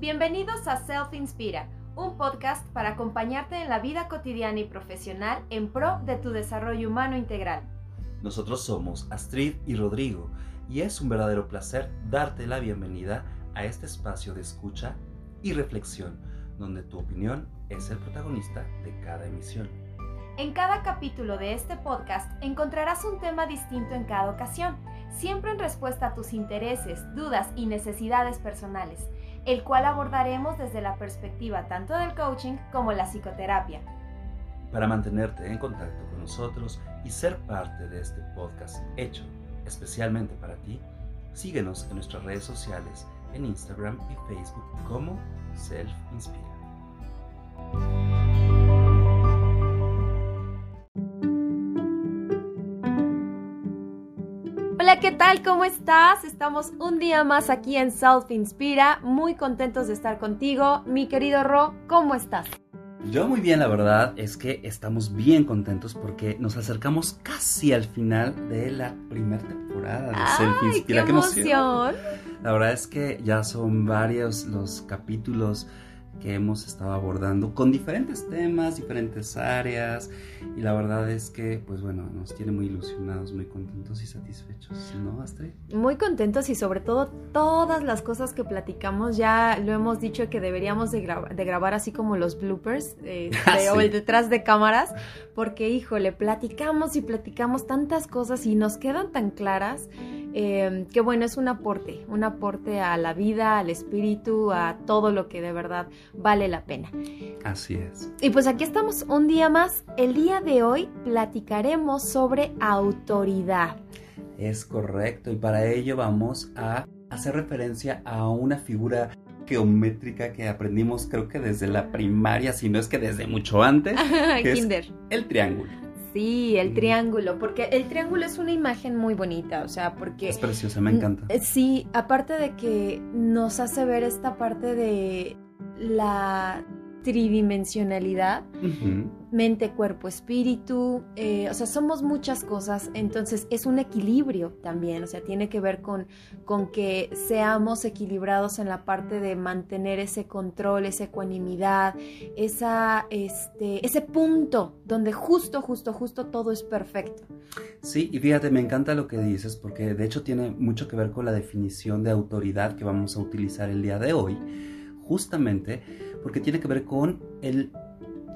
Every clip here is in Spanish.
Bienvenidos a Self Inspira, un podcast para acompañarte en la vida cotidiana y profesional en pro de tu desarrollo humano integral. Nosotros somos Astrid y Rodrigo y es un verdadero placer darte la bienvenida a este espacio de escucha y reflexión, donde tu opinión es el protagonista de cada emisión. En cada capítulo de este podcast encontrarás un tema distinto en cada ocasión, siempre en respuesta a tus intereses, dudas y necesidades personales el cual abordaremos desde la perspectiva tanto del coaching como la psicoterapia. Para mantenerte en contacto con nosotros y ser parte de este podcast hecho especialmente para ti, síguenos en nuestras redes sociales en Instagram y Facebook como Self Inspira. ¿Qué tal? ¿Cómo estás? Estamos un día más aquí en Self Inspira, muy contentos de estar contigo. Mi querido Ro, ¿cómo estás? Yo muy bien, la verdad es que estamos bien contentos porque nos acercamos casi al final de la primera temporada de Self Inspira. ¡Qué emoción! La verdad es que ya son varios los capítulos que hemos estado abordando con diferentes temas, diferentes áreas y la verdad es que pues bueno, nos tiene muy ilusionados, muy contentos y satisfechos, ¿no, Astrid? Muy contentos y sobre todo todas las cosas que platicamos ya lo hemos dicho que deberíamos de, de grabar así como los bloopers eh, ah, o el detrás de cámaras porque híjole, platicamos y platicamos tantas cosas y nos quedan tan claras eh, que bueno, es un aporte, un aporte a la vida, al espíritu, a todo lo que de verdad vale la pena. Así es. Y pues aquí estamos un día más. El día de hoy platicaremos sobre autoridad. Es correcto y para ello vamos a hacer referencia a una figura geométrica que aprendimos creo que desde la primaria, si no es que desde mucho antes, que Kinder. Es el triángulo. Sí, el triángulo, porque el triángulo es una imagen muy bonita, o sea, porque... Es preciosa, me encanta. Eh, sí, aparte de que nos hace ver esta parte de la tridimensionalidad, mente, cuerpo, espíritu, eh, o sea, somos muchas cosas, entonces es un equilibrio también, o sea, tiene que ver con, con que seamos equilibrados en la parte de mantener ese control, esa ecuanimidad, esa, este, ese punto donde justo, justo, justo todo es perfecto. Sí, y fíjate, me encanta lo que dices, porque de hecho tiene mucho que ver con la definición de autoridad que vamos a utilizar el día de hoy justamente porque tiene que ver con el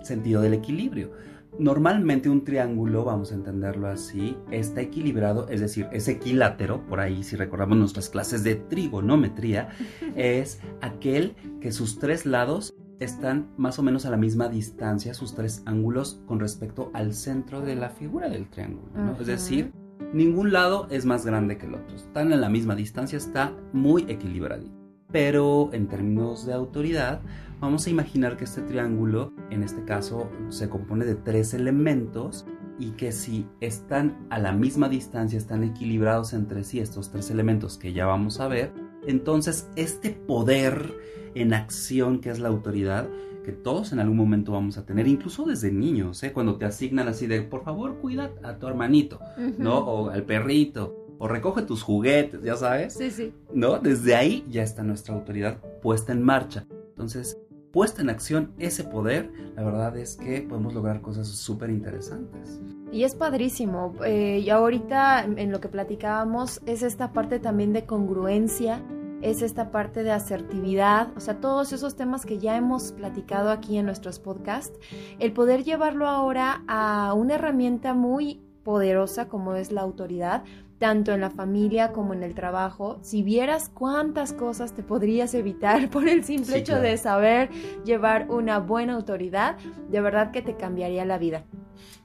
sentido del equilibrio. Normalmente un triángulo, vamos a entenderlo así, está equilibrado, es decir, es equilátero, por ahí si recordamos nuestras clases de trigonometría, es aquel que sus tres lados están más o menos a la misma distancia, sus tres ángulos con respecto al centro de la figura del triángulo, Es decir, ningún lado es más grande que el otro, están a la misma distancia, está muy equilibrado pero en términos de autoridad, vamos a imaginar que este triángulo, en este caso, se compone de tres elementos y que si están a la misma distancia, están equilibrados entre sí estos tres elementos que ya vamos a ver, entonces este poder en acción que es la autoridad, que todos en algún momento vamos a tener, incluso desde niños, ¿eh? cuando te asignan así de, por favor, cuida a tu hermanito, ¿no? O al perrito, o recoge tus juguetes, ya sabes. Sí, sí. ¿No? Desde ahí ya está nuestra autoridad puesta en marcha. Entonces, puesta en acción ese poder, la verdad es que podemos lograr cosas súper interesantes. Y es padrísimo. Eh, y ahorita en lo que platicábamos es esta parte también de congruencia, es esta parte de asertividad, o sea, todos esos temas que ya hemos platicado aquí en nuestros podcasts, el poder llevarlo ahora a una herramienta muy poderosa como es la autoridad, tanto en la familia como en el trabajo, si vieras cuántas cosas te podrías evitar por el simple hecho de saber llevar una buena autoridad, de verdad que te cambiaría la vida.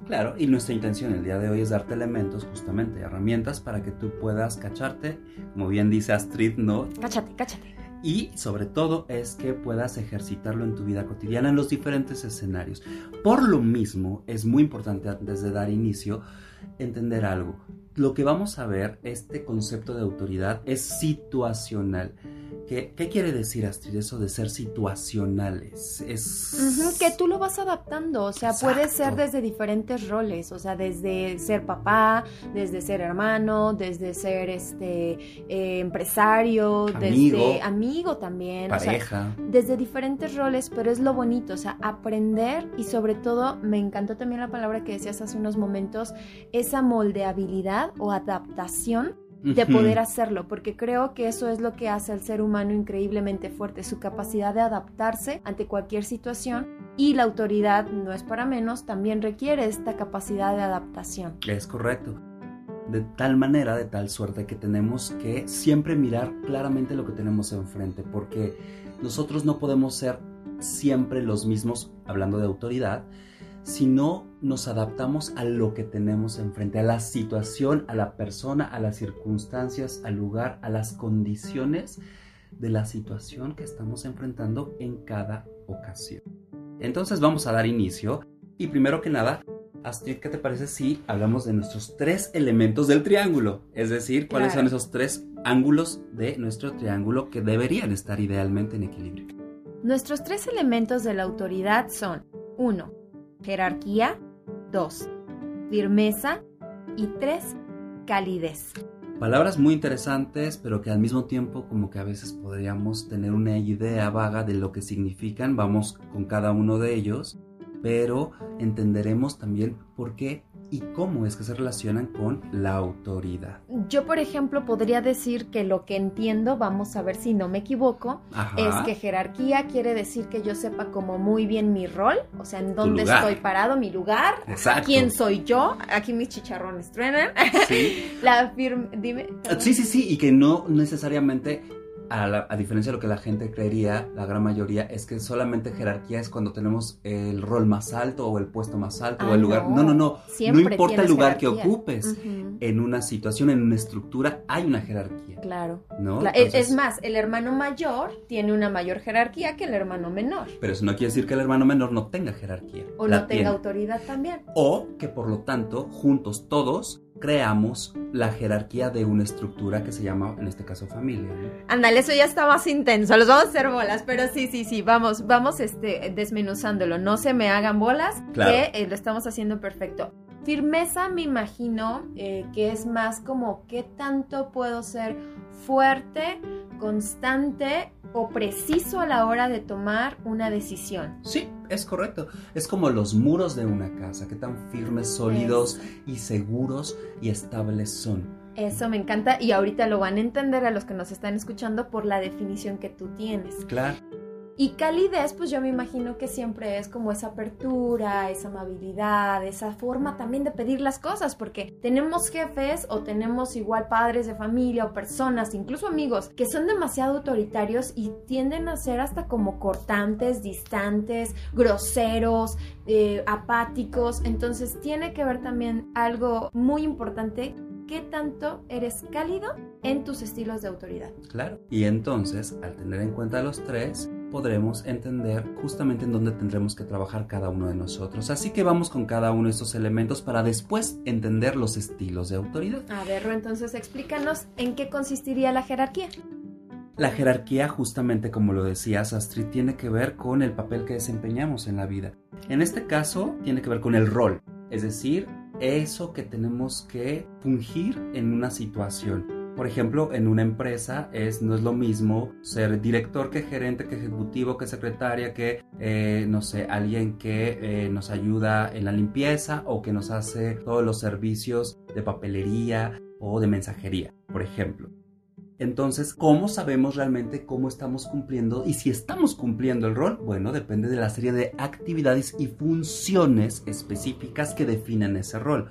Claro, y nuestra intención el día de hoy es darte elementos, justamente, herramientas para que tú puedas cacharte, como bien dice Astrid, ¿no? Cáchate, cáchate. Y sobre todo es que puedas ejercitarlo en tu vida cotidiana en los diferentes escenarios. Por lo mismo, es muy importante antes de dar inicio entender algo lo que vamos a ver, este concepto de autoridad es situacional. ¿Qué, ¿Qué, quiere decir, Astrid, eso de ser situacionales? Es... que tú lo vas adaptando, o sea, puede ser desde diferentes roles, o sea, desde ser papá, desde ser hermano, desde ser este eh, empresario, desde amigo también, pareja. desde diferentes roles, pero es lo bonito, o sea, aprender y sobre todo, me encantó también la palabra que decías hace unos momentos, esa moldeabilidad o adaptación de poder hacerlo, porque creo que eso es lo que hace al ser humano increíblemente fuerte, su capacidad de adaptarse ante cualquier situación y la autoridad, no es para menos, también requiere esta capacidad de adaptación. Es correcto. De tal manera, de tal suerte que tenemos que siempre mirar claramente lo que tenemos enfrente, porque nosotros no podemos ser siempre los mismos, hablando de autoridad, si no nos adaptamos a lo que tenemos enfrente, a la situación, a la persona, a las circunstancias, al lugar, a las condiciones de la situación que estamos enfrentando en cada ocasión. Entonces vamos a dar inicio y primero que nada, Astrid, ¿qué te parece si hablamos de nuestros tres elementos del triángulo? Es decir, cuáles son esos tres ángulos de nuestro triángulo que deberían estar idealmente en equilibrio. Nuestros tres elementos de la autoridad son 1 jerarquía, 2. Firmeza y 3. Calidez. Palabras muy interesantes, pero que al mismo tiempo como que a veces podríamos tener una idea vaga de lo que significan. Vamos con cada uno de ellos, pero entenderemos también por qué y cómo es que se relacionan con la autoridad. Yo, por ejemplo, podría decir que lo que entiendo, vamos a ver si no me equivoco, es que jerarquía quiere decir que yo sepa como muy bien mi rol, o sea, en dónde estoy parado, mi lugar, quién soy yo. Aquí mis chicharrones truenan. Sí. la firma, dime. Sí, sí, sí, y que no necesariamente a, diferencia de lo que la gente creería, la gran mayoría, es que solamente jerarquía es cuando tenemos el rol más alto o el puesto más alto o el ah, lugar. No, no, no. no importa el lugar que ocupes. En una situación, en una estructura, hay una jerarquía. Claro. ¿no? es, más, el hermano mayor tiene una mayor jerarquía que el hermano menor. Pero eso no quiere decir que el hermano menor no tenga jerarquía. O no tenga autoridad también. O que por lo tanto, juntos todos creamos la jerarquía de una estructura que se llama, en este caso, familia. Ándale, eso ya está más intenso, los vamos a hacer bolas, pero sí, sí, sí, vamos, vamos este, desmenuzándolo, no se me hagan bolas, que eh, lo estamos haciendo perfecto. Firmeza me imagino eh, que es más como qué tanto puedo ser fuerte, constante o preciso a la hora de tomar una decisión. Sí, es correcto. Es como los muros de una casa, qué tan firmes, sólidos y seguros y estables son. Eso me encanta y ahorita lo van a entender a los que nos están escuchando por la definición que tú tienes. Claro. Y calidez, pues yo me imagino que siempre es como esa apertura, esa amabilidad, esa forma también de pedir las cosas, porque tenemos jefes o tenemos igual padres de familia o personas, incluso amigos, que son demasiado autoritarios y tienden a ser hasta como cortantes, distantes, groseros, eh, apáticos. Entonces tiene que ver también algo muy importante qué tanto eres cálido en tus estilos de autoridad. Claro. Y entonces, al tener en cuenta los tres, podremos entender justamente en dónde tendremos que trabajar cada uno de nosotros. Así que vamos con cada uno de estos elementos para después entender los estilos de autoridad. A ver, entonces explícanos en qué consistiría la jerarquía. La jerarquía, justamente como lo decías, Astrid, tiene que ver con el papel que desempeñamos en la vida. En este caso, tiene que ver con el rol, es decir, eso que tenemos que fungir en una situación. Por ejemplo, en una empresa es, no es lo mismo ser director que gerente, que ejecutivo, que secretaria, que, eh, no sé, alguien que eh, nos ayuda en la limpieza o que nos hace todos los servicios de papelería o de mensajería, por ejemplo. Entonces, ¿cómo sabemos realmente cómo estamos cumpliendo y si estamos cumpliendo el rol? Bueno, depende de la serie de actividades y funciones específicas que definen ese rol.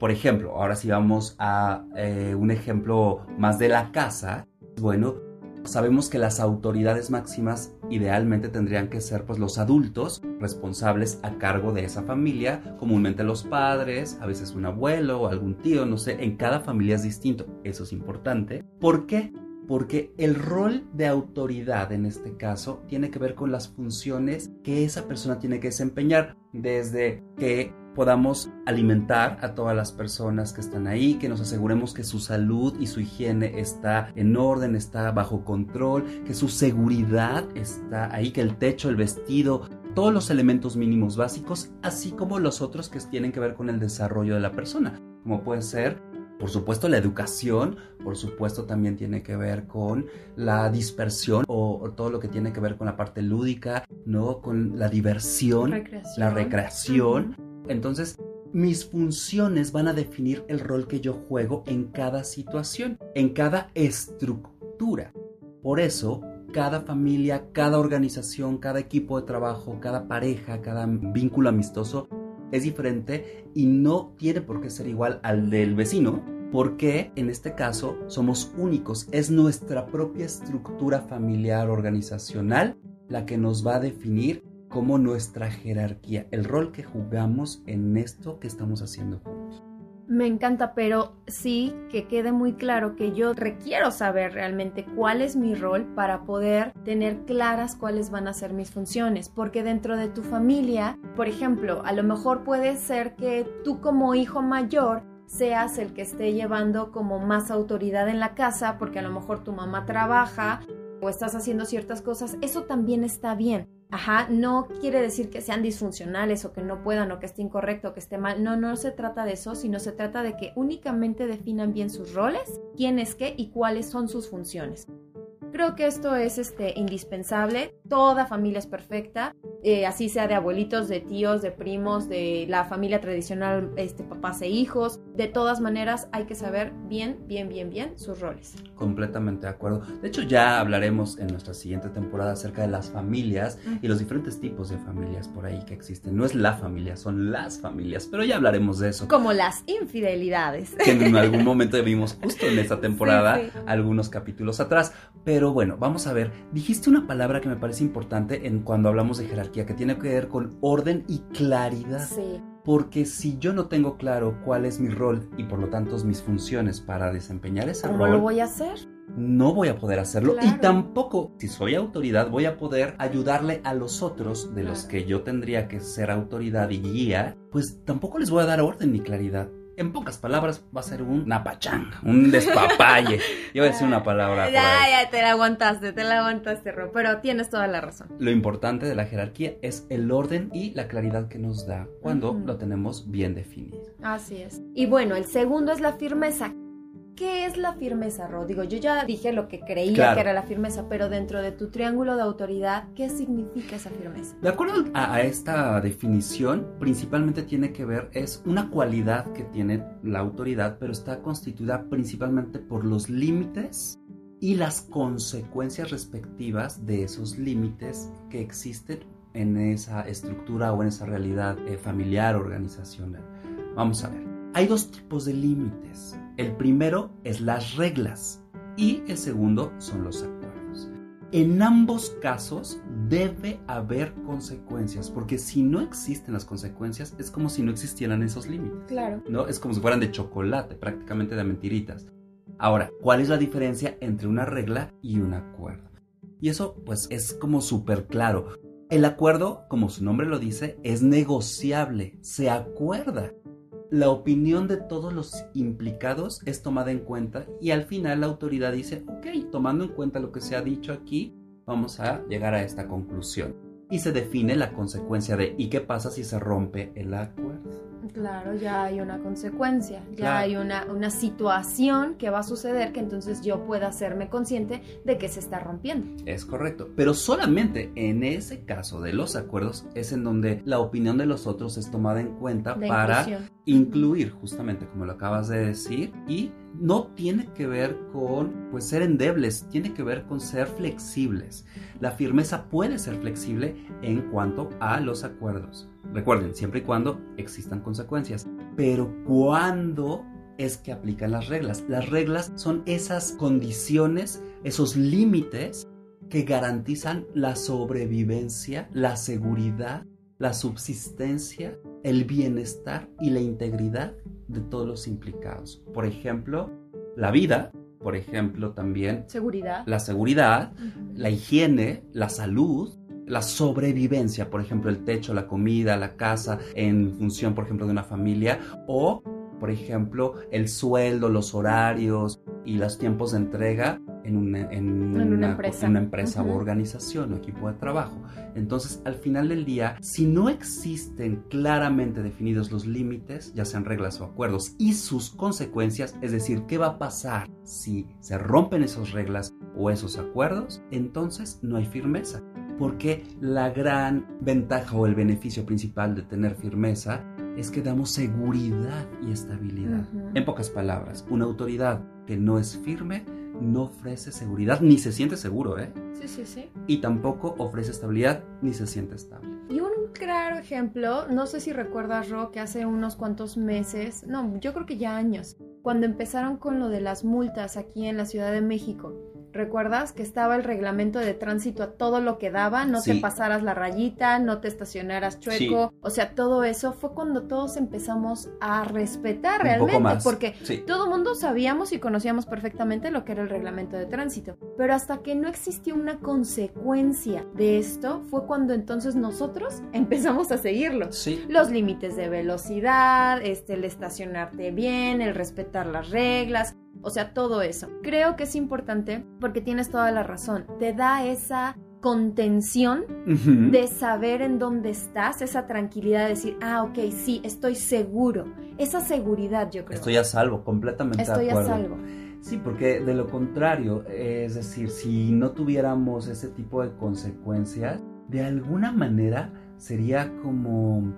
Por ejemplo, ahora si vamos a eh, un ejemplo más de la casa, bueno, sabemos que las autoridades máximas idealmente tendrían que ser pues los adultos responsables a cargo de esa familia, comúnmente los padres, a veces un abuelo o algún tío, no sé, en cada familia es distinto, eso es importante. ¿Por qué? porque el rol de autoridad en este caso tiene que ver con las funciones que esa persona tiene que desempeñar, desde que podamos alimentar a todas las personas que están ahí, que nos aseguremos que su salud y su higiene está en orden, está bajo control, que su seguridad está ahí, que el techo, el vestido, todos los elementos mínimos básicos, así como los otros que tienen que ver con el desarrollo de la persona, como puede ser por supuesto, la educación, por supuesto, también tiene que ver con la dispersión o, todo lo que tiene que ver con la parte lúdica, ¿no? Con la diversión, la recreación. Entonces, mis funciones van a definir el rol que yo juego en cada situación, en cada estructura. Por eso, cada familia, cada organización, cada equipo de trabajo, cada pareja, cada vínculo amistoso es diferente y no tiene por qué ser igual al del vecino, porque en este caso somos únicos. Es nuestra propia estructura familiar organizacional la que nos va a definir como nuestra jerarquía, el rol que jugamos en esto que estamos haciendo juntos. Me encanta, pero sí que quede muy claro que yo requiero saber realmente cuál es mi rol para poder tener claras cuáles van a ser mis funciones, porque dentro de tu familia, por ejemplo, a lo mejor puede ser que tú como hijo mayor seas el que esté llevando como más autoridad en la casa, porque a lo mejor tu mamá trabaja o estás haciendo ciertas cosas, eso también está bien. Ajá, no quiere decir que sean disfuncionales o que no puedan o que esté incorrecto o que esté mal. No, no se trata de eso, sino se trata de que únicamente definan bien sus roles, quién es qué y cuáles son sus funciones. Creo que esto es este, indispensable. Toda familia es perfecta, eh, así sea de abuelitos, de tíos, de primos, de la familia tradicional, este, papás e hijos. De todas maneras, hay que saber bien, bien, bien, bien sus roles. Completamente de acuerdo. De hecho, ya hablaremos en nuestra siguiente temporada acerca de las familias y los diferentes tipos de familias por ahí que existen. No es la familia, son las familias, pero ya hablaremos de eso. Como las infidelidades. Que en algún momento vimos justo en esta temporada, algunos capítulos atrás. Pero bueno, vamos a ver. Dijiste una palabra que me parece importante en cuando hablamos de jerarquía, que tiene que ver con orden y claridad. Sí. Porque si yo no tengo claro cuál es mi rol y por lo tanto mis funciones para desempeñar ese rol. ¿Cómo lo voy a hacer? No voy a poder hacerlo y tampoco, si soy autoridad, voy a poder ayudarle a los otros de los que yo tendría que ser autoridad y guía, pues tampoco les voy a dar orden ni claridad en pocas palabras, va a ser un napachanga, un despapalle. Iba a decir una palabra. Ya, ya, te la aguantaste, te la aguantaste, Ro, pero tienes toda la razón. Lo importante de la jerarquía es el orden y la claridad que nos da cuando lo tenemos bien definido. Así es. Y bueno, el segundo es la firmeza. ¿Qué es la firmeza, Rod? Digo, yo ya dije lo que creía que era la firmeza, pero dentro de tu triángulo de autoridad, ¿qué significa esa firmeza? De acuerdo a, esta definición, principalmente tiene que ver, es una cualidad que tiene la autoridad, pero está constituida principalmente por los límites y las consecuencias respectivas de esos límites que existen en esa estructura o en esa realidad eh, familiar organizacional. Vamos a ver. Hay dos tipos de límites. El primero es las reglas y el segundo son los acuerdos. En ambos casos debe haber consecuencias, porque si no existen las consecuencias es como si no existieran esos límites. Claro. ¿no? Es como si fueran de chocolate, prácticamente de mentiritas. Ahora, ¿cuál es la diferencia entre una regla y un acuerdo? Y eso pues es como súper claro. El acuerdo, como su nombre lo dice, es negociable, se acuerda la opinión de todos los implicados es tomada en cuenta y al final la autoridad dice, ok, tomando en cuenta lo que se ha dicho aquí, vamos a llegar a esta conclusión. Y se define la consecuencia de, ¿y qué pasa si se rompe el acuerdo? Claro, ya hay una consecuencia, ya hay una, una situación que va a suceder que entonces yo pueda hacerme consciente de que se está rompiendo. Es correcto, pero solamente en ese caso de los acuerdos es en donde la opinión de los otros es tomada en cuenta para incluir, justamente como lo acabas de decir, y no tiene que ver con pues ser endebles, tiene que ver con ser flexibles. La firmeza puede ser flexible en cuanto a los acuerdos. Recuerden, siempre y cuando existan consecuencias. Pero ¿cuándo es que aplican las reglas? Las reglas son esas condiciones, esos límites que garantizan la sobrevivencia, la seguridad, la subsistencia, el bienestar y la integridad de todos los implicados. Por ejemplo, la vida, por ejemplo, también seguridad. la seguridad, la higiene, la salud, la sobrevivencia, por ejemplo, el techo, la comida, la casa, en función, por ejemplo, de una familia, o, por ejemplo, el sueldo, los horarios y los tiempos de entrega en una, empresa, o organización o equipo de trabajo. Entonces, al final del día, si no existen claramente definidos los límites, ya sean reglas o acuerdos, y sus consecuencias, es decir, qué va a pasar si se rompen esas reglas o esos acuerdos, entonces no hay firmeza. Porque la gran ventaja o el beneficio principal de tener firmeza es que damos seguridad y estabilidad. En pocas palabras, una autoridad que no es firme no ofrece seguridad ni se siente seguro, ¿eh? Sí, sí, sí. Y tampoco ofrece estabilidad ni se siente estable. Y un claro ejemplo, no sé si recuerdas, Ro, que hace unos cuantos meses, no, yo creo que ya años, cuando empezaron con lo de las multas aquí en la Ciudad de México ¿Recuerdas que estaba el reglamento de tránsito a todo lo que daba? No te pasaras la rayita, no te estacionaras chueco. O sea, todo eso fue cuando todos empezamos a respetar realmente. Porque todo el mundo sabíamos y conocíamos perfectamente lo que era el reglamento de tránsito. Pero hasta que no existió una consecuencia de esto, fue cuando entonces nosotros empezamos a seguirlo. Los límites de velocidad, este, el estacionarte bien, el respetar las reglas. O sea, todo eso. Creo que es importante porque tienes toda la razón. Te da esa contención de saber en dónde estás, esa tranquilidad de decir, ah, ok, sí, estoy seguro. Esa seguridad, yo creo. Estoy a salvo, completamente estoy de acuerdo. a salvo. Sí, porque de lo contrario, es decir, si no tuviéramos ese tipo de consecuencias, de alguna manera sería como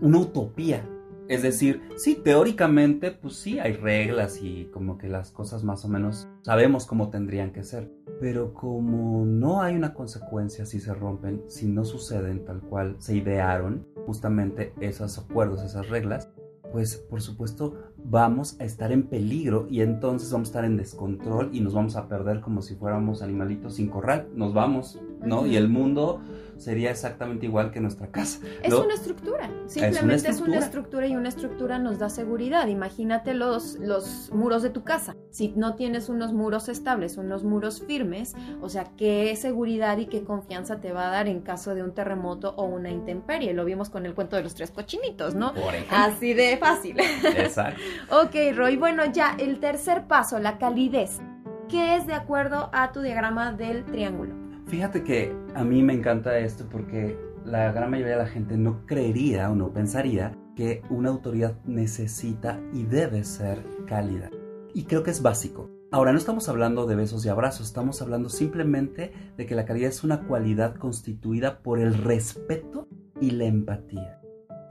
una utopía es decir, sí, teóricamente, pues sí, hay reglas y como que las cosas más o menos sabemos cómo tendrían que ser. Pero como no hay una consecuencia si se rompen, si no suceden tal cual se idearon justamente esos acuerdos, esas reglas, pues por supuesto vamos a estar en peligro y entonces vamos a estar en descontrol y nos vamos a perder como si fuéramos animalitos sin corral. Nos vamos, ¿no? Y el mundo sería exactamente igual que nuestra casa. Es una estructura, simplemente es una, estructura. y una estructura nos da seguridad. Imagínate los, los muros de tu casa. Si no tienes unos muros estables, unos muros firmes, o sea, qué seguridad y qué confianza te va a dar en caso de un terremoto o una intemperie. Lo vimos con el cuento de los tres cochinitos, ¿no? Así de fácil. Exacto. ok, Roy. Bueno, ya el tercer paso, la calidez. ¿Qué es de acuerdo a tu diagrama del triángulo? Fíjate que a mí me encanta esto porque la gran mayoría de la gente no creería o no pensaría que una autoridad necesita y debe ser cálida. Y creo que es básico. Ahora no estamos hablando de besos y abrazos, estamos hablando simplemente de que la calidad es una cualidad constituida por el respeto y la empatía.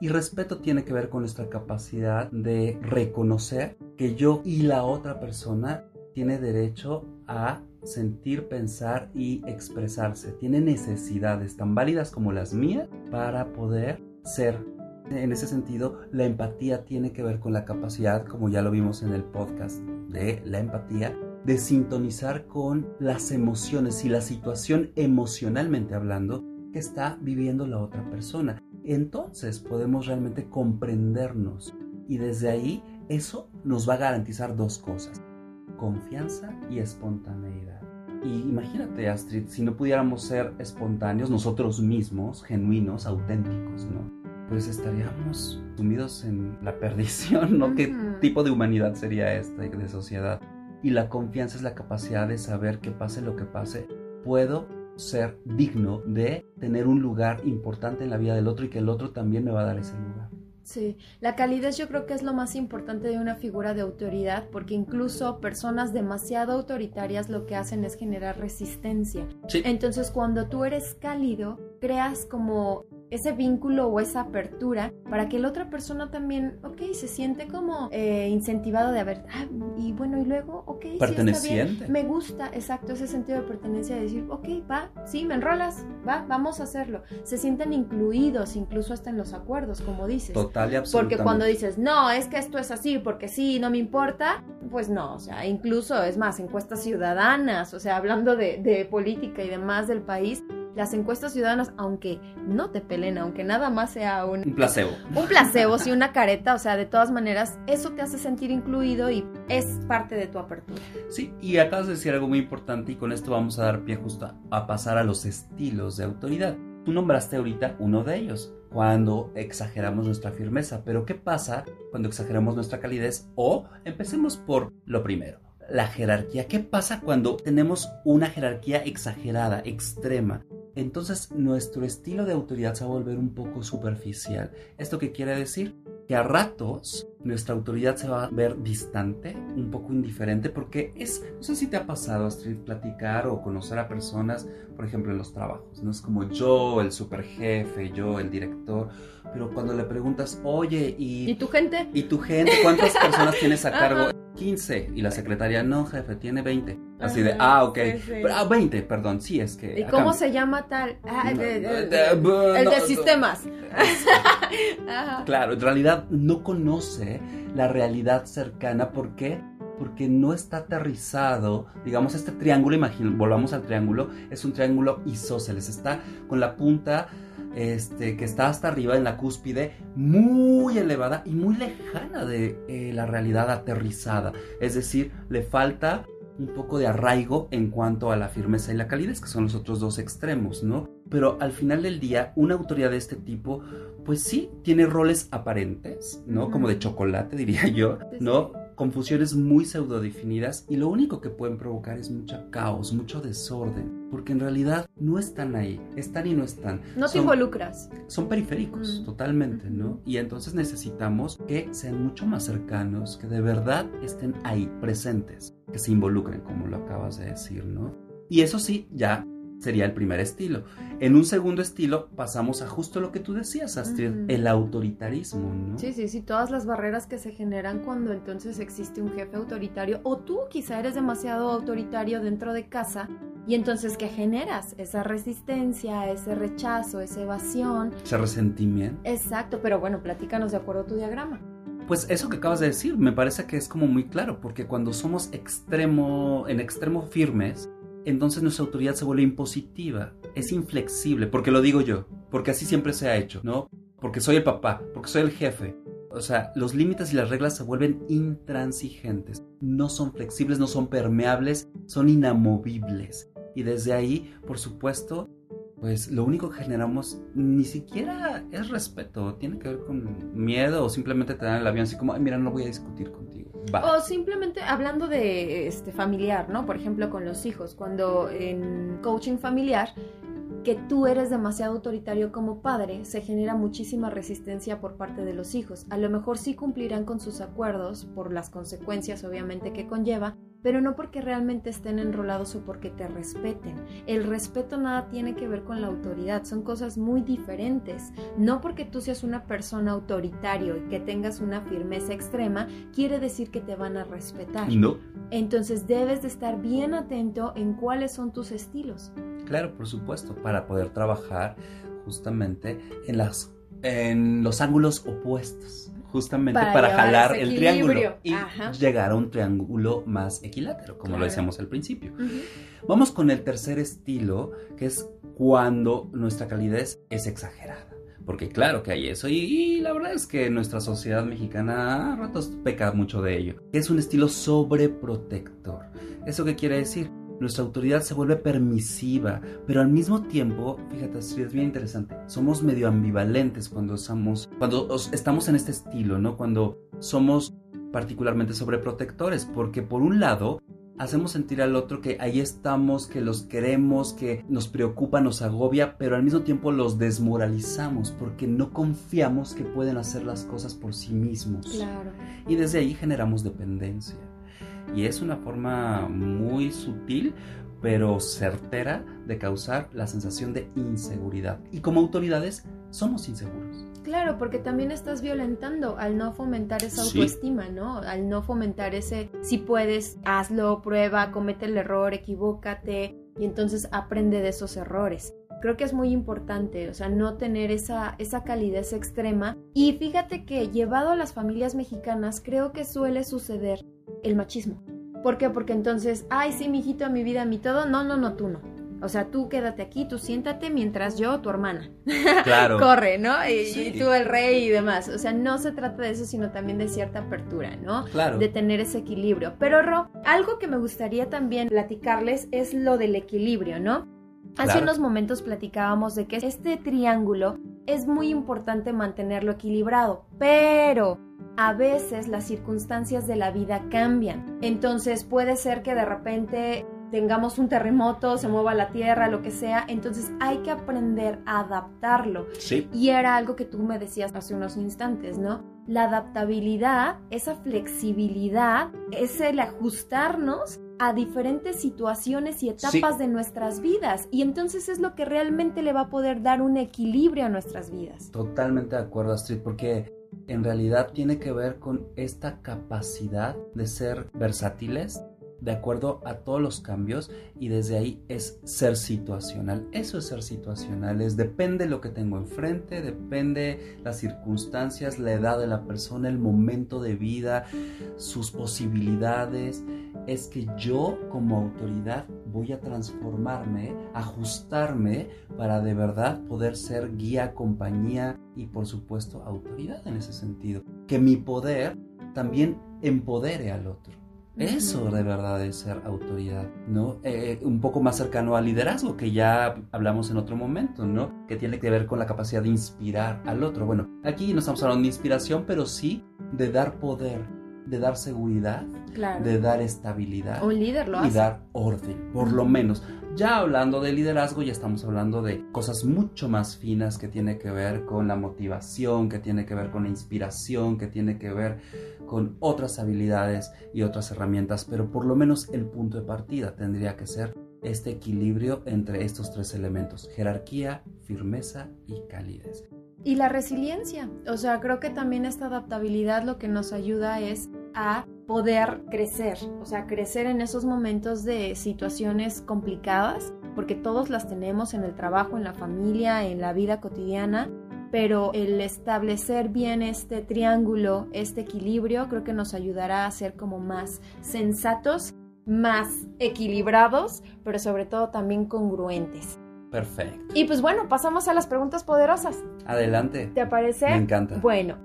Y respeto tiene que ver con nuestra capacidad de reconocer que yo y la otra persona tiene derecho a sentir, pensar y expresarse. Tiene necesidades tan válidas como las mías para poder ser. En ese sentido, la empatía tiene que ver con la capacidad, como ya lo vimos en el podcast de la empatía, de sintonizar con las emociones y la situación emocionalmente hablando que está viviendo la otra persona. Entonces podemos realmente comprendernos y desde ahí eso nos va a garantizar dos cosas confianza y espontaneidad. Y imagínate, Astrid, si no pudiéramos ser espontáneos nosotros mismos, genuinos, auténticos, ¿no? Pues estaríamos sumidos en la perdición, ¿no? ¿Qué tipo de humanidad sería esta de sociedad? Y la confianza es la capacidad de saber que pase lo que pase, puedo ser digno de tener un lugar importante en la vida del otro y que el otro también me va a dar ese lugar. Sí, la calidez yo creo que es lo más importante de una figura de autoridad porque incluso personas demasiado autoritarias lo que hacen es generar resistencia. Entonces cuando tú eres cálido, creas como ese vínculo o esa apertura para que la otra persona también, ok, se siente como eh, incentivado de haber, ah, y bueno, y luego, ok, sí, está bien, me gusta, exacto, ese sentido de pertenencia de decir, ok, va, sí, me enrolas, va, vamos a hacerlo. Se sienten incluidos incluso hasta en los acuerdos, como dices. Total y absolutamente. Porque cuando dices, no, es que esto es así, porque sí, no me importa, pues no, o sea, incluso es más, encuestas ciudadanas, o sea, hablando de, de política y demás del país, las encuestas ciudadanas, aunque no te pelen, aunque nada más sea un, un placebo. Un placebo, sí, una careta, o sea, de todas maneras, eso te hace sentir incluido y es parte de tu apertura. Sí, y acabas de decir algo muy importante y con esto vamos a dar pie justo a pasar a los estilos de autoridad. Tú nombraste ahorita uno de ellos, cuando exageramos nuestra firmeza, pero ¿qué pasa cuando exageramos nuestra calidez? O empecemos por lo primero, la jerarquía. ¿Qué pasa cuando tenemos una jerarquía exagerada, extrema? Entonces nuestro estilo de autoridad se va a volver un poco superficial. ¿Esto qué quiere decir? Que a ratos nuestra autoridad se va a ver distante, un poco indiferente, porque es, no sé si te ha pasado, Astrid, platicar o conocer a personas, por ejemplo, en los trabajos, no es como yo, el superjefe, yo, el director, pero cuando le preguntas, oye, ¿y, ¿Y tu gente? ¿Y tu gente? ¿Cuántas personas tienes a cargo? 15. Y la secretaria, no, jefe, tiene 20. Así de, ah, ok. Sí, sí. Ah, 20, perdón, sí, es que. ¿Y acá- cómo se llama tal? Ah, No, de- de- de- de- el no, de no. sistemas. Claro, en realidad no conoce la realidad cercana. ¿Por qué? Porque no está aterrizado, digamos, este triángulo, imagínate, volvamos al triángulo, es un triángulo isósceles, está con la punta este, que está hasta arriba en la cúspide, muy elevada y muy lejana de eh, la realidad aterrizada. Es decir, le falta un poco de arraigo en cuanto a la firmeza y la calidez, que son los otros dos extremos, ¿no? Pero al final del día, una autoridad de este tipo, pues sí, tiene roles aparentes, ¿no? Como de chocolate, diría yo. ¿no? Confusiones muy pseudodefinidas y lo único que pueden provocar es mucho caos, mucho desorden, porque en realidad no están ahí, están y no están. No te Son- involucras. son periféricos, Mm. totalmente, ¿no? Y entonces necesitamos que sean mucho más cercanos, que de verdad estén ahí, presentes, que se involucren, como lo acabas de decir, ¿no? Y eso sí, ya sería el primer estilo. En un segundo estilo pasamos a justo lo que tú decías, Astrid, el autoritarismo, ¿no? Sí, sí, sí, todas las barreras que se generan cuando entonces existe un jefe autoritario o tú quizá eres demasiado autoritario dentro de casa y entonces ¿qué generas? Esa resistencia, ese rechazo, esa evasión. Ese resentimiento. Exacto, pero bueno, platícanos de acuerdo a tu diagrama. Pues eso que acabas de decir, me parece que es como muy claro, porque cuando somos extremo, en extremo firmes, entonces nuestra autoridad se vuelve impositiva, es inflexible, porque lo digo yo, porque así siempre se ha hecho, ¿no? Porque soy el papá, porque soy el jefe. O sea, los límites y las reglas se vuelven intransigentes, no son flexibles, no son permeables, son inamovibles. Y desde ahí, por supuesto, pues lo único que generamos ni siquiera es respeto, tiene que ver con miedo o simplemente te dan el avión así como, "Ay, mira, no voy a discutir contigo. O simplemente hablando de este familiar, ¿no? Por ejemplo, con los hijos, cuando en coaching familiar que tú eres demasiado autoritario como padre, se genera muchísima resistencia por parte de los hijos. A lo mejor sí cumplirán con sus acuerdos por las consecuencias obviamente que conlleva, pero no porque realmente estén enrolados o porque te respeten. El respeto nada tiene que ver con la autoridad, son cosas muy diferentes. No porque tú seas una persona autoritario y que tengas una firmeza extrema, quiere decir que te van a respetar. No, Entonces debes de estar bien atento en cuáles son tus estilos. claro, por supuesto, para poder trabajar justamente en las en los ángulos opuestos, justamente Para jalar el triángulo y Ajá. llegar a un triángulo más equilátero, como Claro. lo decíamos al principio. Vamos con el tercer estilo, que es cuando nuestra calidez es exagerada. Porque claro que hay eso, y, y la verdad es que nuestra sociedad mexicana a ratos peca mucho de ello. Es un estilo sobreprotector. ¿Eso qué quiere decir? Nuestra autoridad se vuelve permisiva, pero al mismo tiempo, fíjate, es bien interesante, somos medio ambivalentes cuando estamos, cuando os- estamos en este estilo, ¿no? Cuando somos particularmente sobreprotectores, porque por un lado hacemos sentir al otro que ahí estamos, que los queremos, que nos preocupa, nos agobia, pero al mismo tiempo los desmoralizamos porque no confiamos que pueden hacer las cosas por sí mismos. Claro. Y desde ahí generamos dependencia. Y es una forma muy sutil, pero certera de causar la sensación de inseguridad. Y como autoridades somos inseguros. Claro, porque también estás violentando al no fomentar esa Sí. autoestima, ¿no? Al no fomentar ese, si puedes, hazlo, prueba, comete el error, equivócate y entonces aprende de esos errores. Creo que es muy importante, o sea, no tener esa, esa calidez extrema. Y fíjate que llevado a las familias mexicanas, creo que suele suceder el machismo. ¿Por qué? Porque entonces, ay, sí, mijito, mi vida, mi todo. No, no, no, tú no. O sea, tú quédate aquí, tú siéntate mientras yo, tu hermana, Claro. corre, ¿no? Y, Sí. y tú el rey y demás. O sea, no se trata de eso, sino también de cierta apertura, ¿no? Claro. De tener ese equilibrio. Pero, Ro, algo que me gustaría también platicarles es lo del equilibrio, ¿no? Hace Claro. unos momentos platicábamos de que este triángulo es muy importante mantenerlo equilibrado, pero a veces las circunstancias de la vida cambian. Entonces puede ser que de repente tengamos un terremoto, se mueva la tierra, lo que sea. Entonces hay que aprender a adaptarlo. Sí. Y era algo que tú me decías hace unos instantes, ¿no? La adaptabilidad, esa flexibilidad, es el ajustarnos a diferentes situaciones y etapas de nuestras vidas. Y entonces es lo que realmente le va a poder dar un equilibrio a nuestras vidas. Totalmente de acuerdo, Astrid, porque en realidad tiene que ver con esta capacidad de ser versátiles de acuerdo a todos los cambios y desde ahí es ser situacional. Eso es ser situacional, es depende lo que tengo enfrente, depende las circunstancias, la edad de la persona, el momento de vida, sus posibilidades. Es que yo como autoridad voy a transformarme, ajustarme para de verdad poder ser guía, compañía y por supuesto autoridad en ese sentido. Que mi poder también empodere al otro. Eso de verdad es ser autoridad, ¿no? Eh, un poco más cercano al liderazgo, que ya hablamos en otro momento, ¿no? Que tiene que ver con la capacidad de inspirar al otro. Bueno, aquí no estamos hablando de inspiración, pero sí de dar poder, de dar seguridad, Claro. de dar estabilidad Un líder lo y hace. dar orden, por lo menos. Ya hablando de liderazgo, ya estamos hablando de cosas mucho más finas que tiene que ver con la motivación, que tiene que ver con la inspiración, que tiene que ver con otras habilidades y otras herramientas, pero por lo menos el punto de partida tendría que ser este equilibrio entre estos tres elementos, jerarquía, firmeza y calidez. Y la resiliencia. O sea, creo que también esta adaptabilidad lo que nos ayuda es a poder crecer. O sea, crecer en esos momentos de situaciones complicadas, porque todos las tenemos en el trabajo, en la familia, en la vida cotidiana. Pero el establecer bien este triángulo, este equilibrio, creo que nos ayudará a ser como más sensatos, más equilibrados, pero sobre todo también congruentes. Perfecto. Y pues bueno, pasamos a las preguntas poderosas. Adelante. ¿Te parece? Me encanta. Bueno,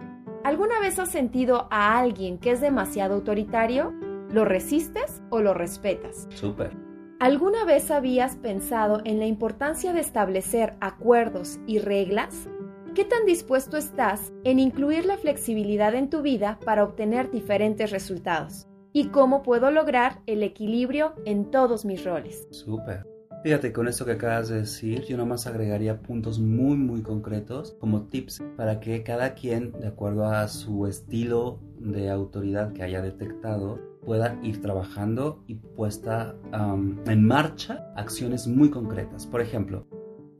¿alguna vez has sentido a alguien que es demasiado autoritario? ¿Lo resistes o lo respetas? Súper. ¿Alguna vez habías pensado en la importancia de establecer acuerdos y reglas? ¿Qué tan dispuesto estás en incluir la flexibilidad en tu vida para obtener diferentes resultados? ¿Y cómo puedo lograr el equilibrio en todos mis roles? Súper. Fíjate, con esto que acabas de decir, yo nomás agregaría puntos muy, muy concretos como tips para que cada quien, de acuerdo a su estilo de autoridad que haya detectado, pueda ir trabajando y puesta um, en marcha acciones muy concretas. Por ejemplo,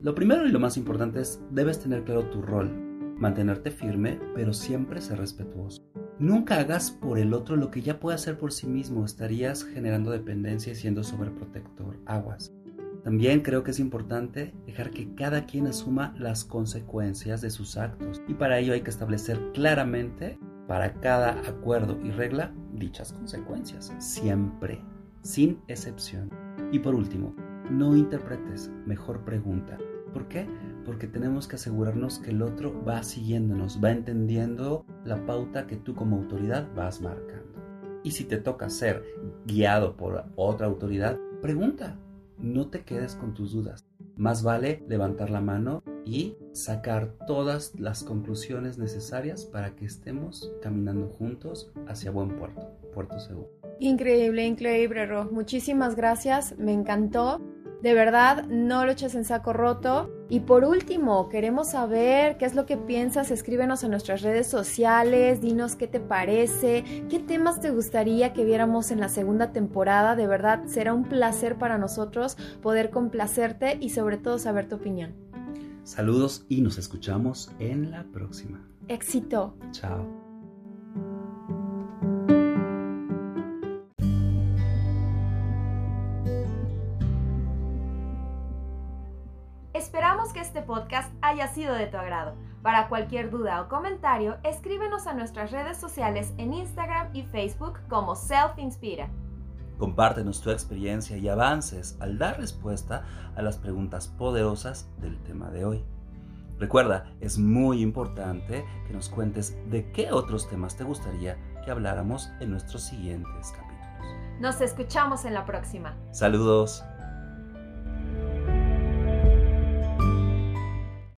lo primero y lo más importante es, debes tener claro tu rol, mantenerte firme, pero siempre ser respetuoso. Nunca hagas por el otro lo que ya puede hacer por sí mismo, estarías generando dependencia y siendo sobreprotector. Aguas. También creo que es importante dejar que cada quien asuma las consecuencias de sus actos y para ello hay que establecer claramente para cada acuerdo y regla dichas consecuencias, siempre, sin excepción. Y por último, no interpretes, mejor pregunta. ¿Por qué? Porque tenemos que asegurarnos que el otro va siguiéndonos, va entendiendo la pauta que tú como autoridad vas marcando. Y si te toca ser guiado por otra autoridad, pregunta, no te quedes con tus dudas. Más vale levantar la mano y sacar todas las conclusiones necesarias para que estemos caminando juntos hacia buen puerto, puerto seguro. Increíble, increíble, Ro. Muchísimas gracias, me encantó. De verdad, no lo eches en saco roto. Y por último, queremos saber qué es lo que piensas. Escríbenos a nuestras redes sociales, dinos qué te parece, qué temas te gustaría que viéramos en la segunda temporada. De verdad, será un placer para nosotros poder complacerte y sobre todo saber tu opinión. Saludos y nos escuchamos en la próxima. Éxito. Chao. Este podcast haya sido de tu agrado. Para cualquier duda o comentario, escríbenos a nuestras redes sociales en Instagram y Facebook como Self Inspira. Compártenos tu experiencia y avances al dar respuesta a las preguntas poderosas del tema de hoy. Recuerda, es muy importante que nos cuentes de qué otros temas te gustaría que habláramos en nuestros siguientes capítulos. Nos escuchamos en la próxima. Saludos.